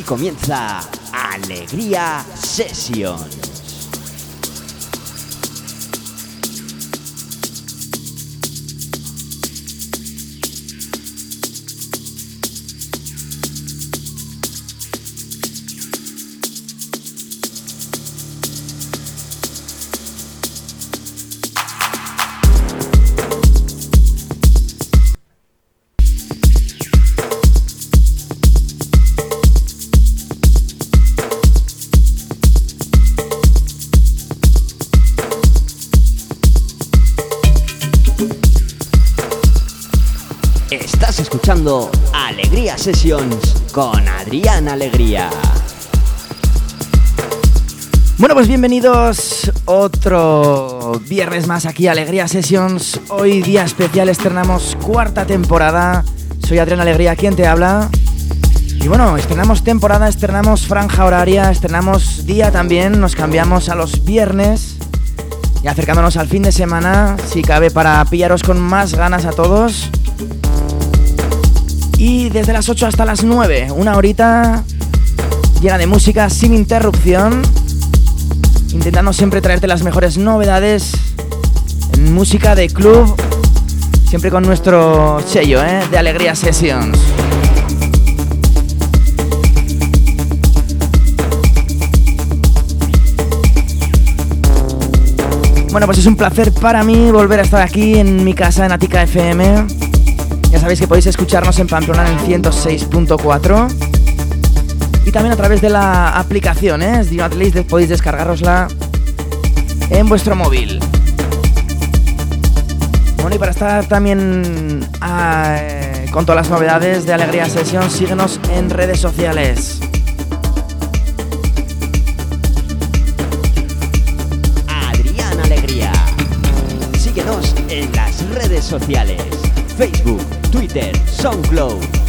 Aquí comienza Alegría Session. Sessions con Adrián Alegría. Bueno, pues bienvenidos otro viernes más aquí Alegría Sessions. Hoy día especial estrenamos cuarta temporada. Soy Adrián Alegría, quien te habla. Y bueno, estrenamos temporada, estrenamos franja horaria, estrenamos día también, nos cambiamos a los viernes y acercándonos al fin de semana, si cabe para pillaros con más ganas a todos. Y desde las 8 hasta las 9, una horita llena de música sin interrupción. Intentando siempre traerte las mejores novedades en música de club. Siempre con nuestro sello ¿eh? de Alegría Sessions. Bueno, pues es un placer para mí volver a estar aquí en mi casa en Atica FM ya sabéis que podéis escucharnos en Pamplona en 106.4 y también a través de la aplicación, ¿eh? podéis descargarosla en vuestro móvil. Bueno, y para estar también ah, eh, con todas las novedades de Alegría Sesión, síguenos en redes sociales. Adrián Alegría. Síguenos en las redes sociales. Facebook, Twitter, SoundCloud.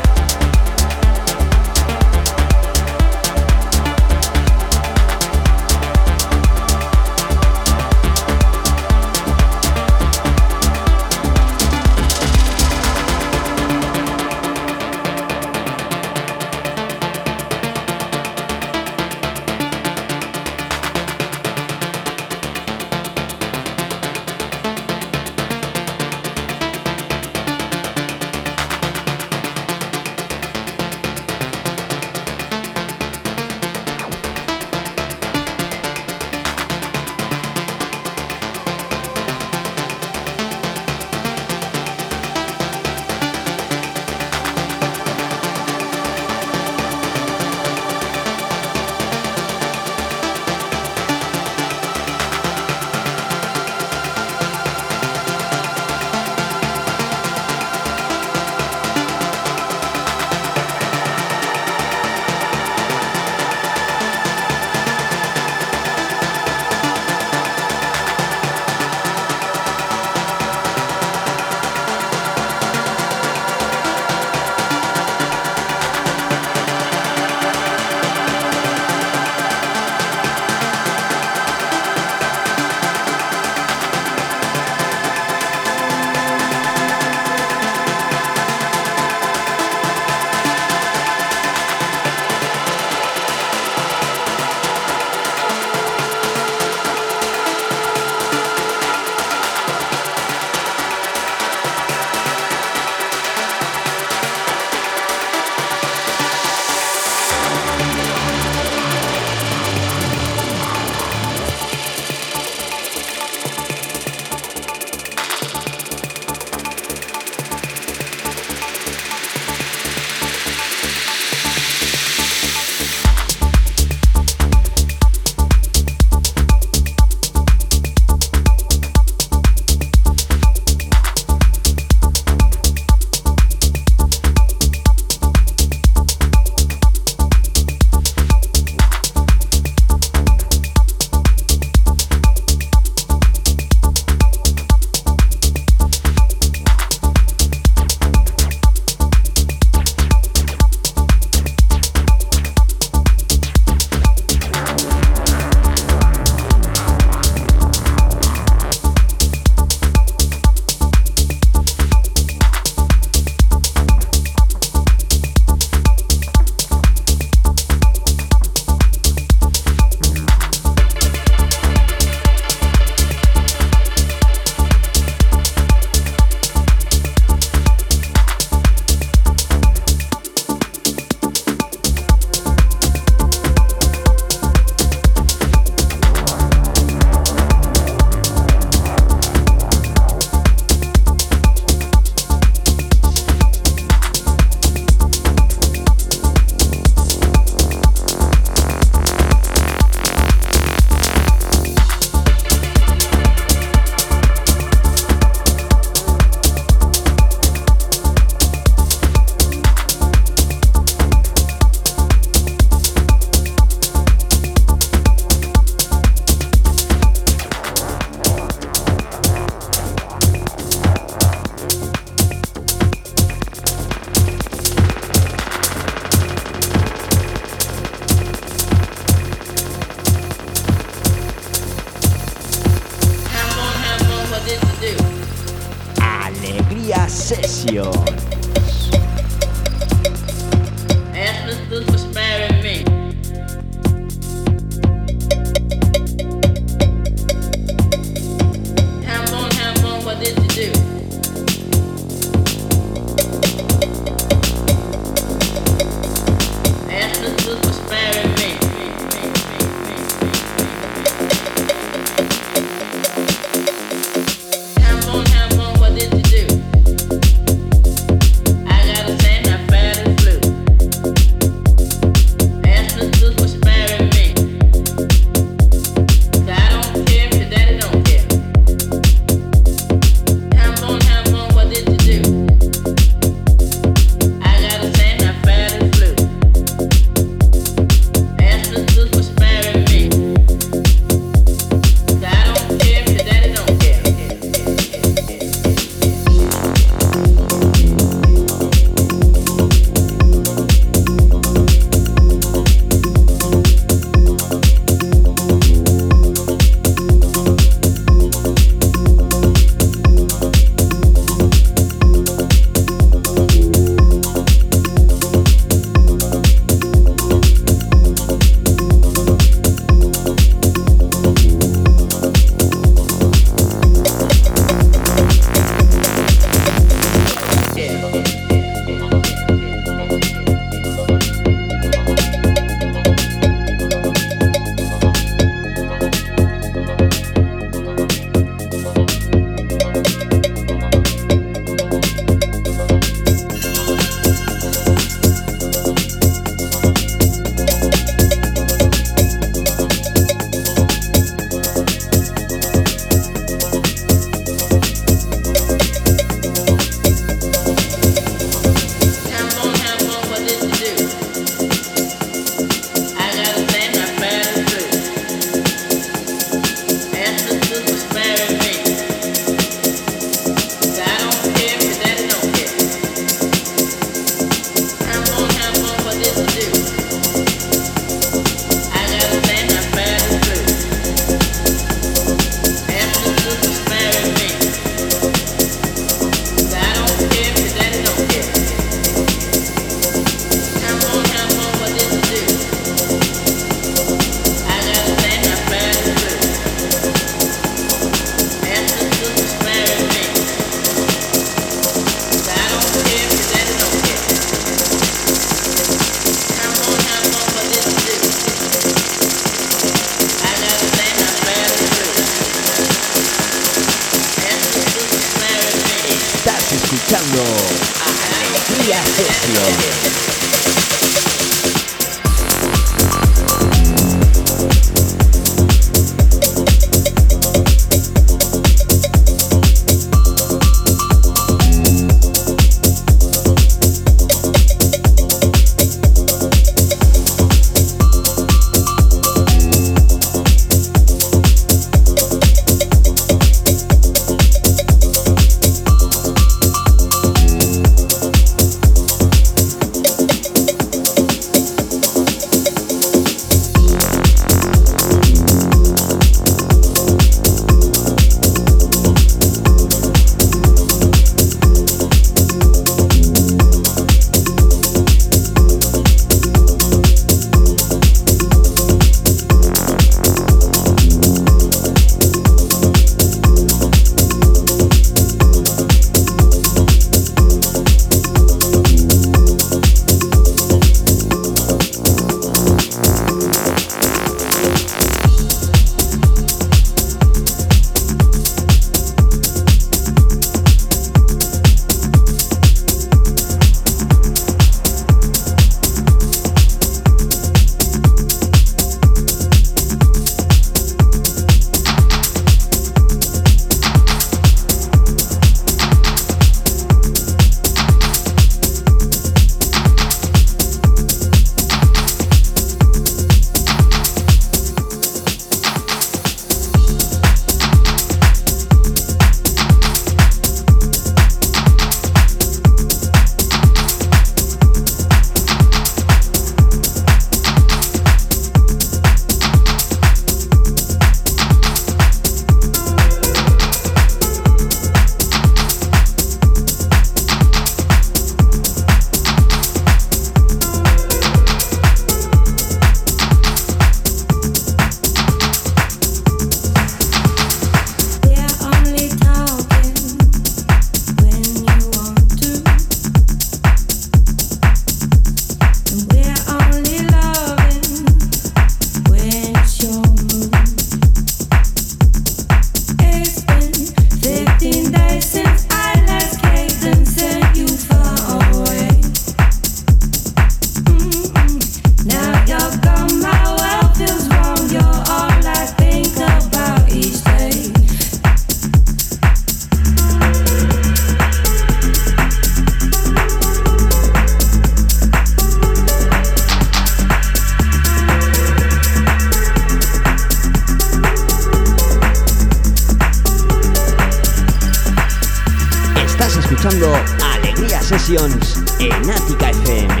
Alegría Sessions en Ática FM.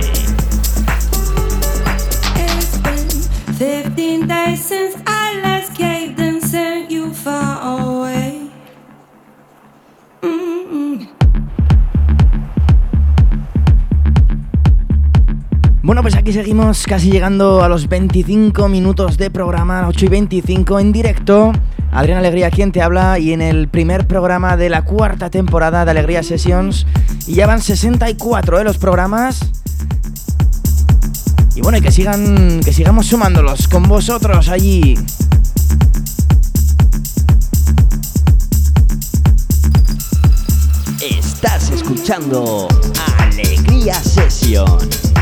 It's been 15 days since I last caved and sent you far away. Mm-mm. Bueno, pues aquí seguimos casi llegando a los 25 minutos de programa, 8 y 25 en directo. Adrián Alegría, quien te habla, y en el primer programa de la cuarta temporada de Alegría Sessions. Y ya van 64 ¿eh? los programas. Y bueno, y que sigan, que sigamos sumándolos con vosotros allí. Estás escuchando Alegría Sessions.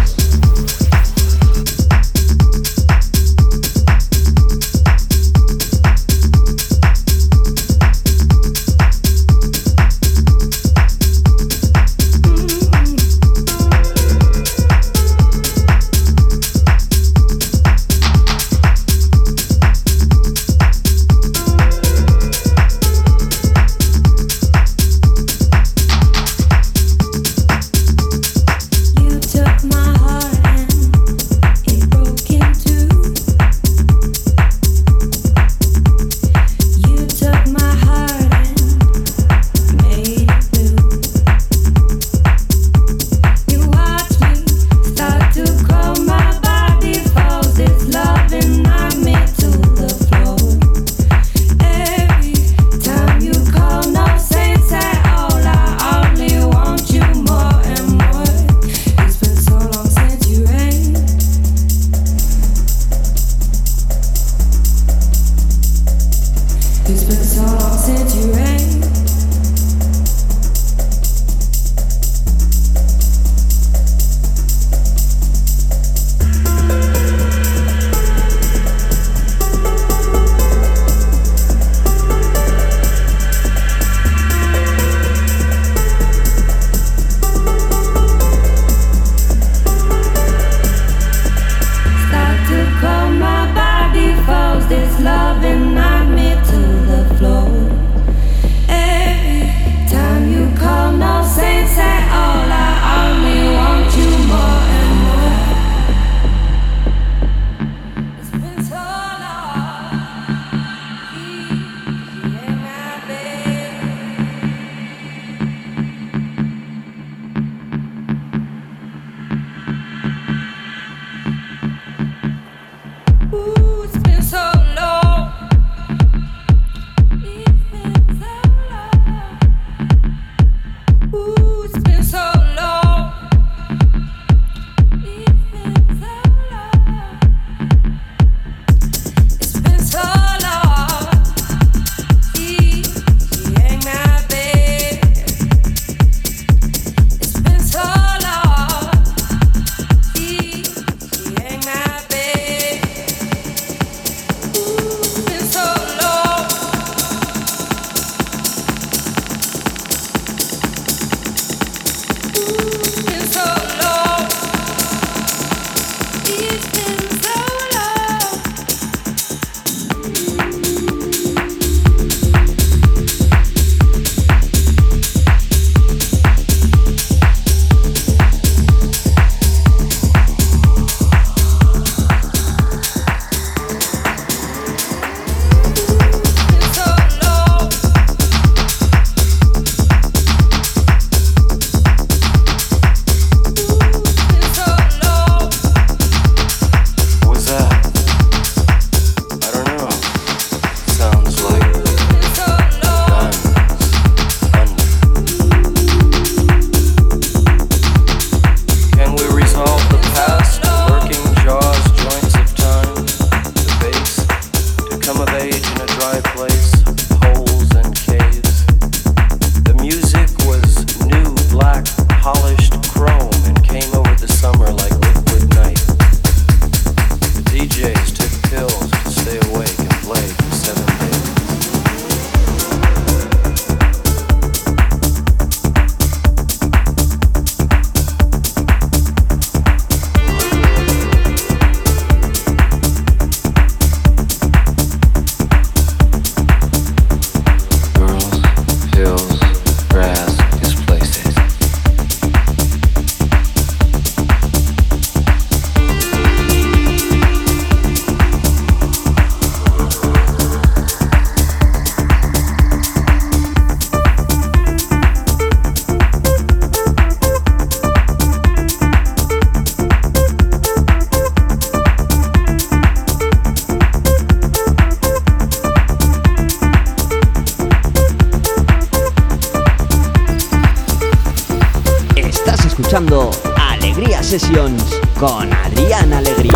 Con Adrián Alegría.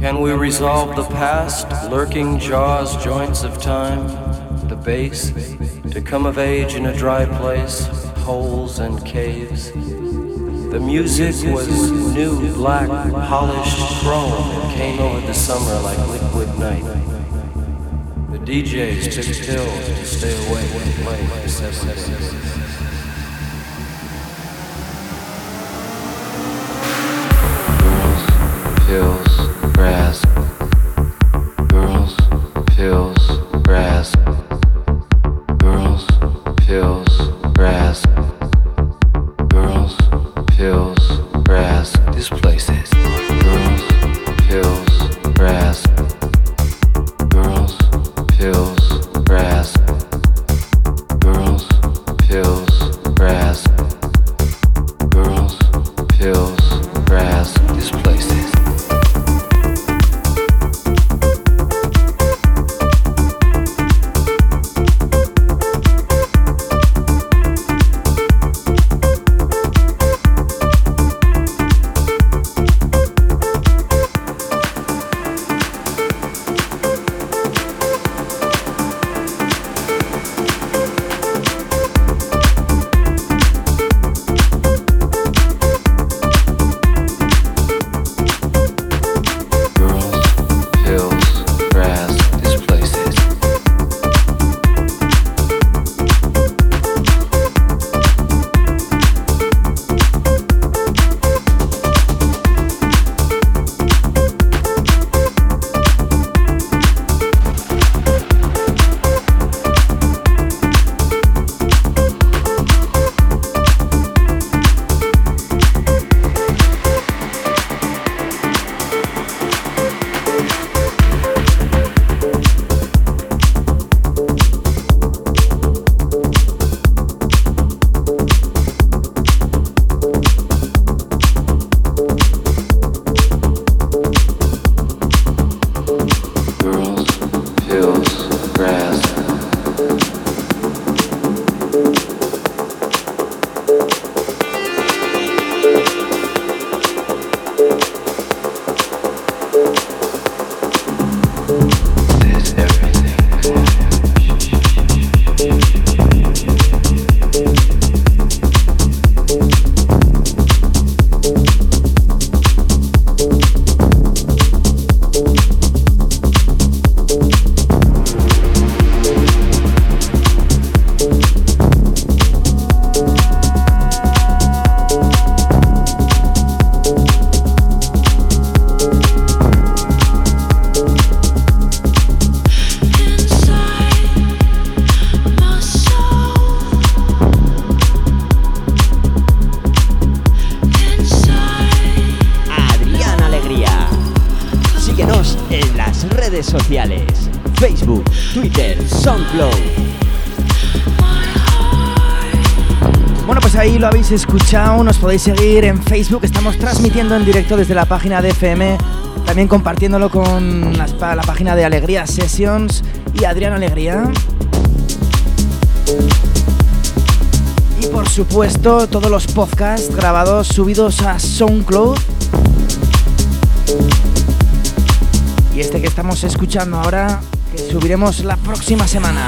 Can we resolve the past, lurking jaws, joints of time, the base, to come of age in a dry place, holes and caves? The music was new, black, polished chrome. It came over the summer like liquid night. The DJs took pills to stay awake and play for. Escuchado, nos podéis seguir en Facebook, estamos transmitiendo en directo desde la página de FM, también compartiéndolo con pa- la página de Alegría Sessions y Adrián Alegría. Y por supuesto, todos los podcasts grabados subidos a SoundCloud. Y este que estamos escuchando ahora, que subiremos la próxima semana.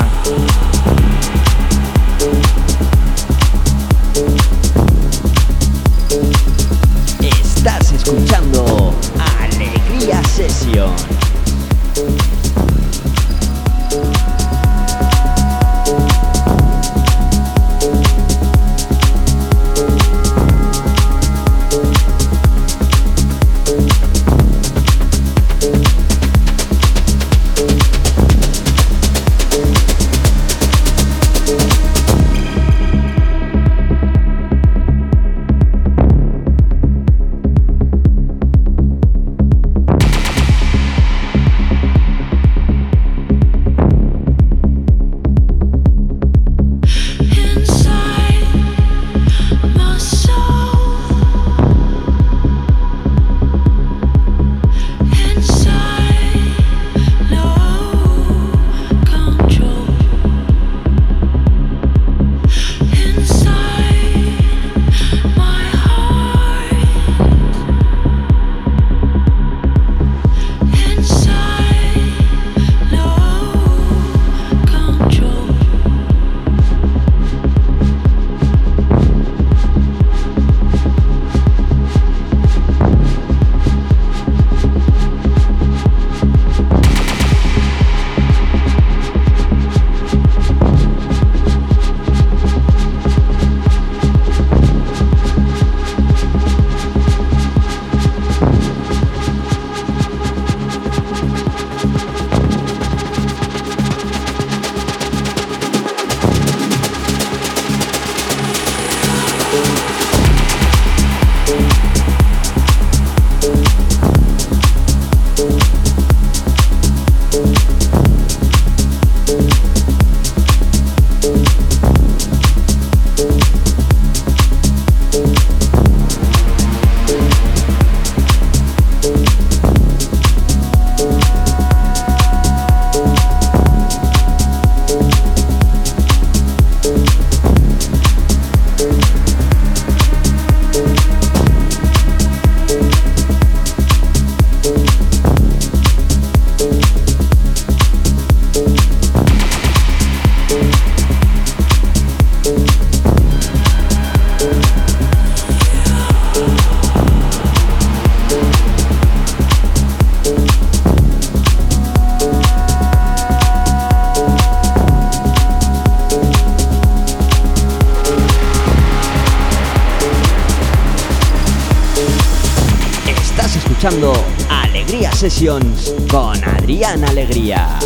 Gran Alegría.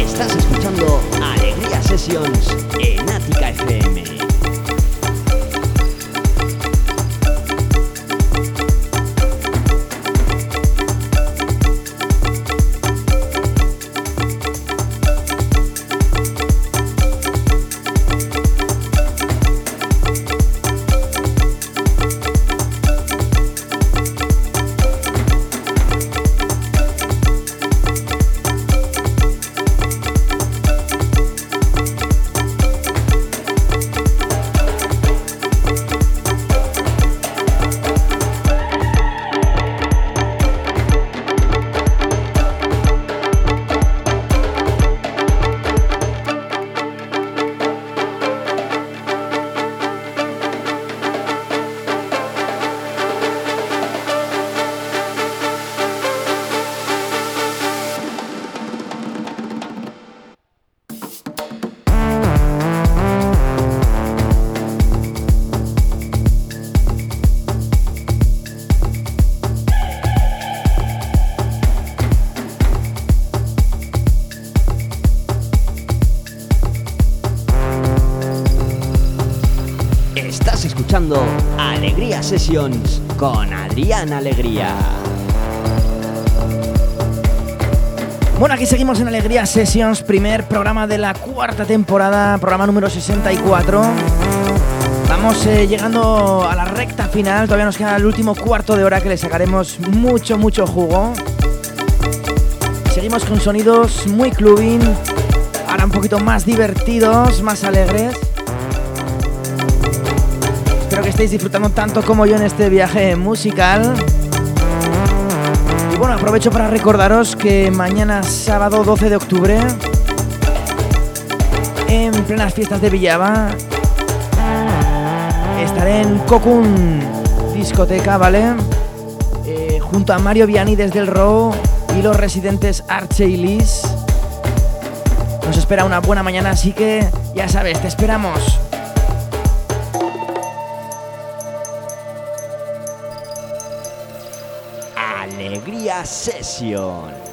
Estás escuchando Alegría Sessions en Ática FM. Sessions con Adrián Alegría. Bueno, aquí seguimos en Alegría Sessions, primer programa de la cuarta temporada, programa número 64. Vamos eh, llegando a la recta final, todavía nos queda el último cuarto de hora que le sacaremos mucho, mucho jugo. Seguimos con sonidos muy clubbing, ahora un poquito más divertidos, más alegres. Que estéis disfrutando tanto como yo en este viaje musical. Y bueno, aprovecho para recordaros que mañana sábado 12 de octubre, en plenas fiestas de Villava, estaré en Cocoon Discoteca, ¿vale? Eh, junto a Mario Viani desde el Row y los residentes Arche y Liz. Nos espera una buena mañana, así que ya sabes, te esperamos. Alegría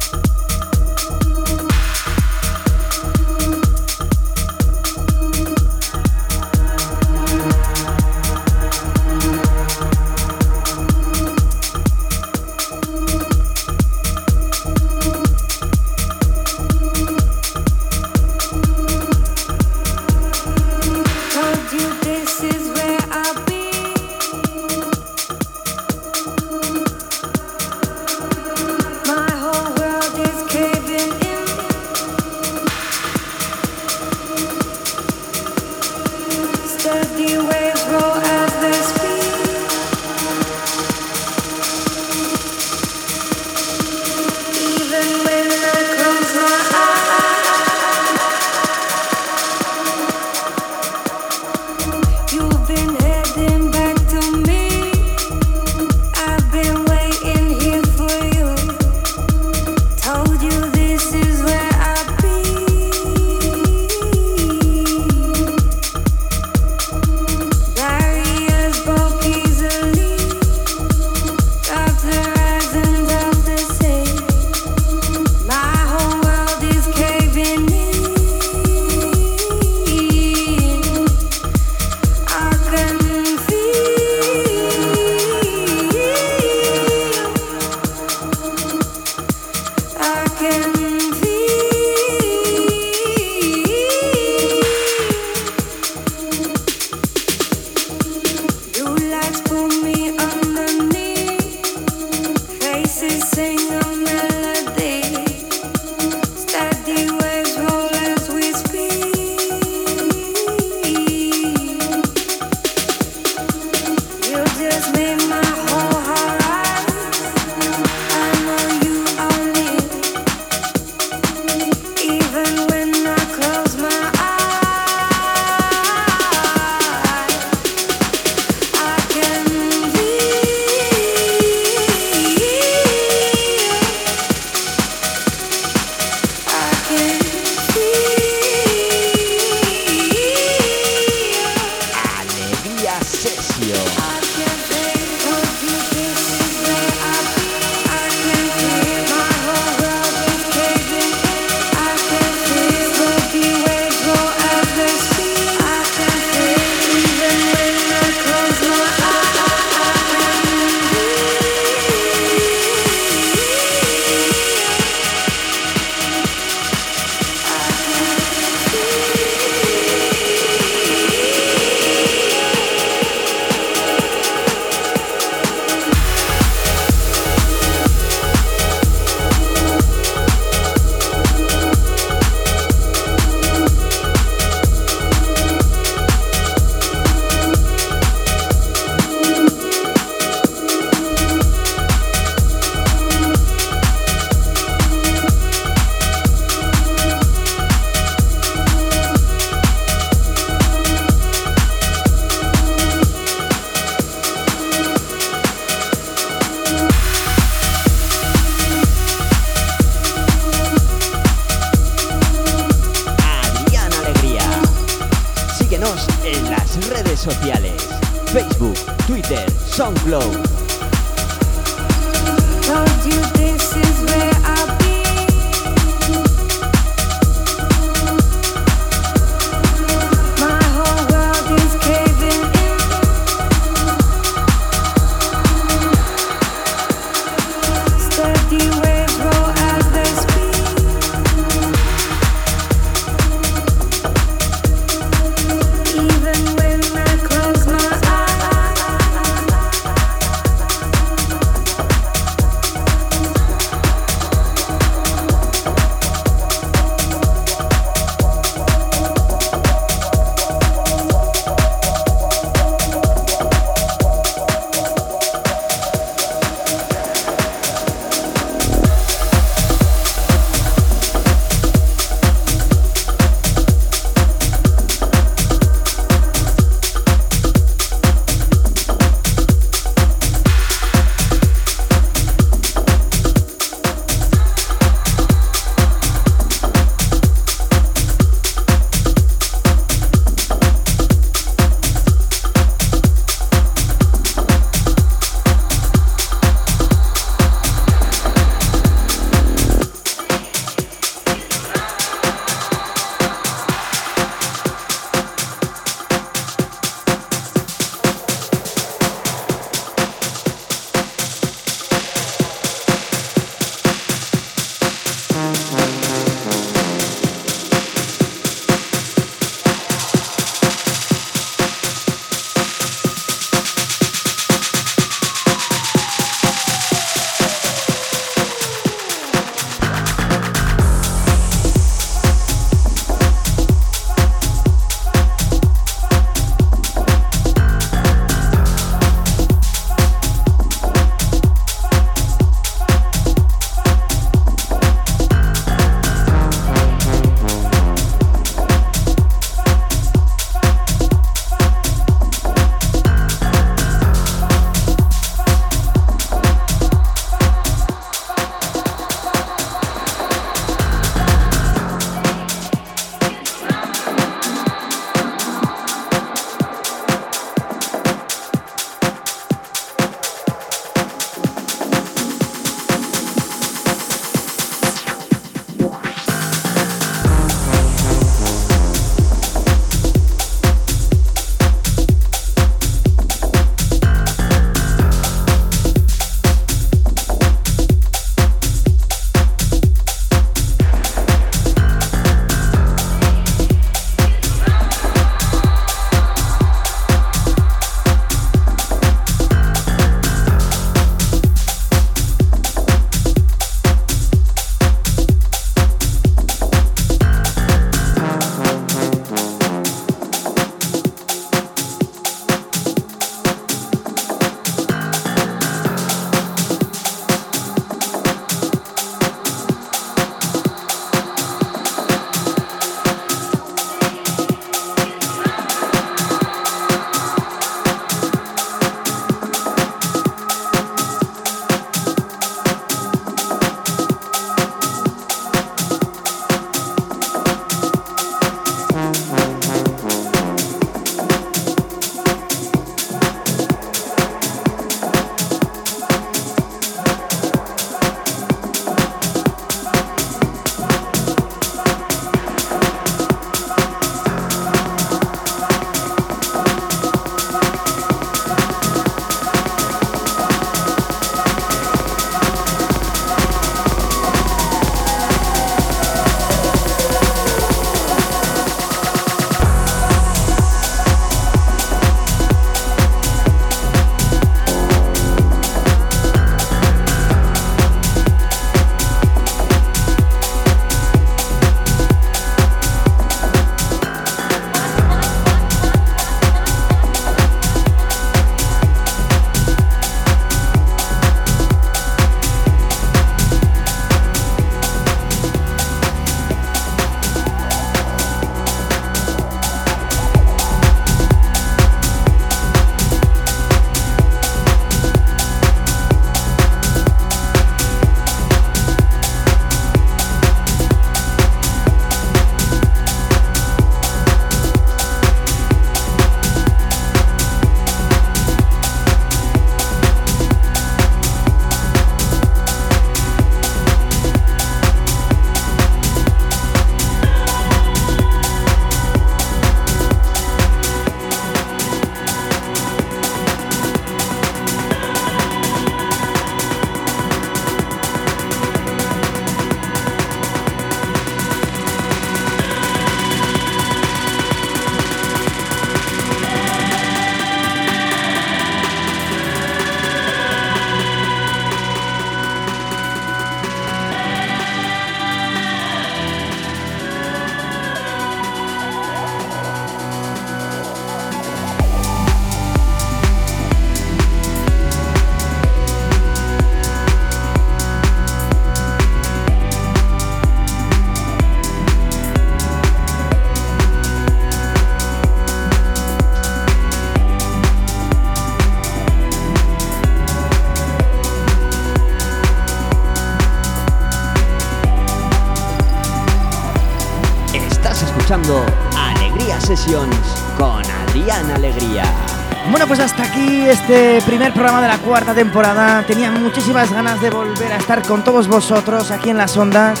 este primer programa de la cuarta temporada. Tenía muchísimas ganas de volver a estar con todos vosotros aquí en las ondas.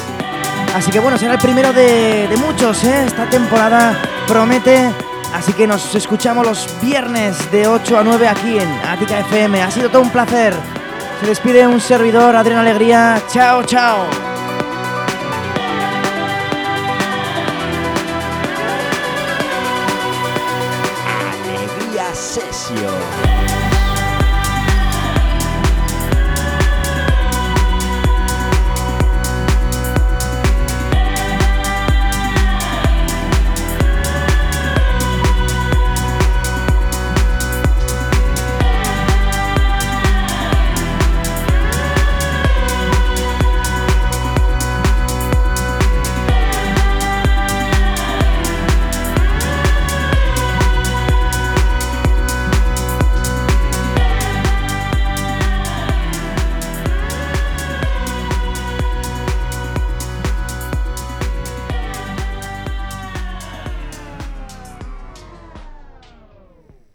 Así que bueno, será el primero de, de muchos, ¿eh? Esta temporada promete. Así que nos escuchamos los viernes de 8 a 9 aquí en Ática FM. Ha sido todo un placer. Se despide un servidor, Adrián Alegría. Chao, chao.